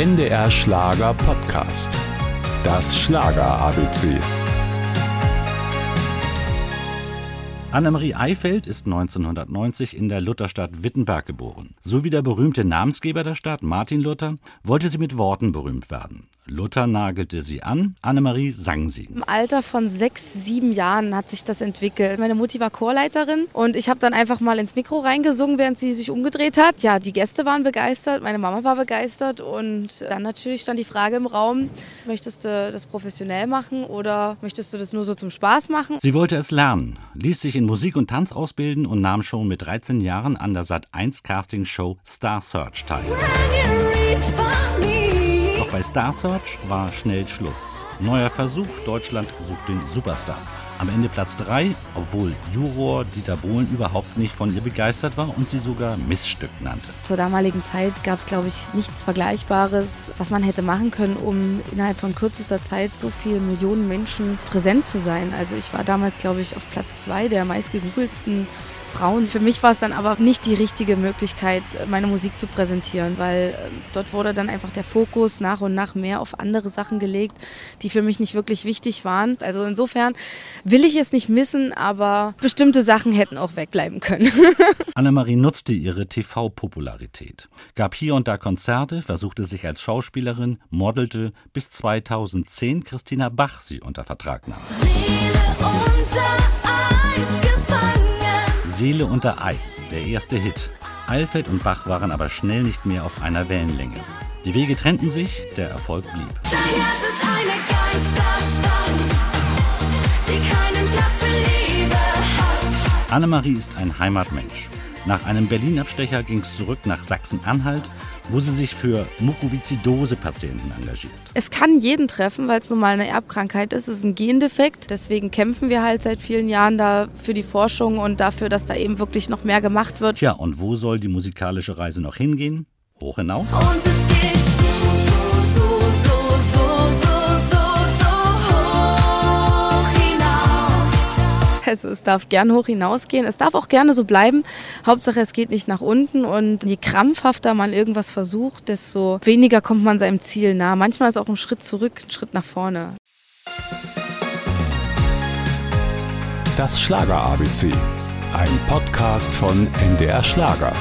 NDR Schlager Podcast. Das Schlager ABC. Annemarie Eifeld ist 1990 in der Lutherstadt Wittenberg geboren. So wie der berühmte Namensgeber der Stadt, Martin Luther, wollte sie mit Worten berühmt werden. Luther nagelte sie an, Annemarie sang sie. Im Alter von sechs, sieben Jahren hat sich das entwickelt. Meine Mutti war Chorleiterin und ich habe dann einfach mal ins Mikro reingesungen, während sie sich umgedreht hat. Ja, die Gäste waren begeistert, meine Mama war begeistert und dann natürlich stand die Frage im Raum, möchtest du das professionell machen oder möchtest du das nur so zum Spaß machen? Sie wollte es lernen, ließ sich in Musik und Tanz ausbilden und nahm schon mit 13 Jahren an der Sat1 Casting Show Star Search teil. Star Search war schnell Schluss. Neuer Versuch, Deutschland sucht den Superstar. Am Ende Platz 3, obwohl Juror Dieter Bohlen überhaupt nicht von ihr begeistert war und sie sogar Missstück nannte. Zur damaligen Zeit gab es, glaube ich, nichts Vergleichbares, was man hätte machen können, um innerhalb von kürzester Zeit so viele Millionen Menschen präsent zu sein. Also ich war damals, glaube ich, auf Platz 2 der meistgegoogelsten Frauen. Für mich war es dann aber nicht die richtige Möglichkeit, meine Musik zu präsentieren, weil äh, dort wurde dann einfach der Fokus nach und nach mehr auf andere Sachen gelegt, die für mich nicht wirklich wichtig waren. Also insofern will ich es nicht missen, aber bestimmte Sachen hätten auch wegbleiben können. Annemarie nutzte ihre TV-Popularität, gab hier und da Konzerte, versuchte sich als Schauspielerin, modelte, bis 2010 Christina Bach sie unter Vertrag nahm. Seele unter Eis der erste Hit. Eilfeld und Bach waren aber schnell nicht mehr auf einer Wellenlänge. Die Wege trennten sich, der Erfolg blieb. Dein Herz ist eine Geisterstadt, die keinen Platz für Liebe hat. Annemarie ist ein Heimatmensch. Nach einem Berlin-Abstecher ging es zurück nach Sachsen-Anhalt, wo sie sich für Mukoviszidose-Patienten engagiert. Es kann jeden treffen, weil es nun mal eine Erbkrankheit ist. Es ist ein Gendefekt. Deswegen kämpfen wir halt seit vielen Jahren da für die Forschung und dafür, dass da eben wirklich noch mehr gemacht wird. Tja, und wo soll die musikalische Reise noch hingehen? Hoch hinaus? Und es geht Also es darf gern hoch hinausgehen. Es darf auch gerne so bleiben. Hauptsache es geht nicht nach unten. Und je krampfhafter man irgendwas versucht, desto weniger kommt man seinem Ziel nah. Manchmal ist auch ein Schritt zurück, ein Schritt nach vorne. Das Schlager ABC. Ein Podcast von NDR Schlager.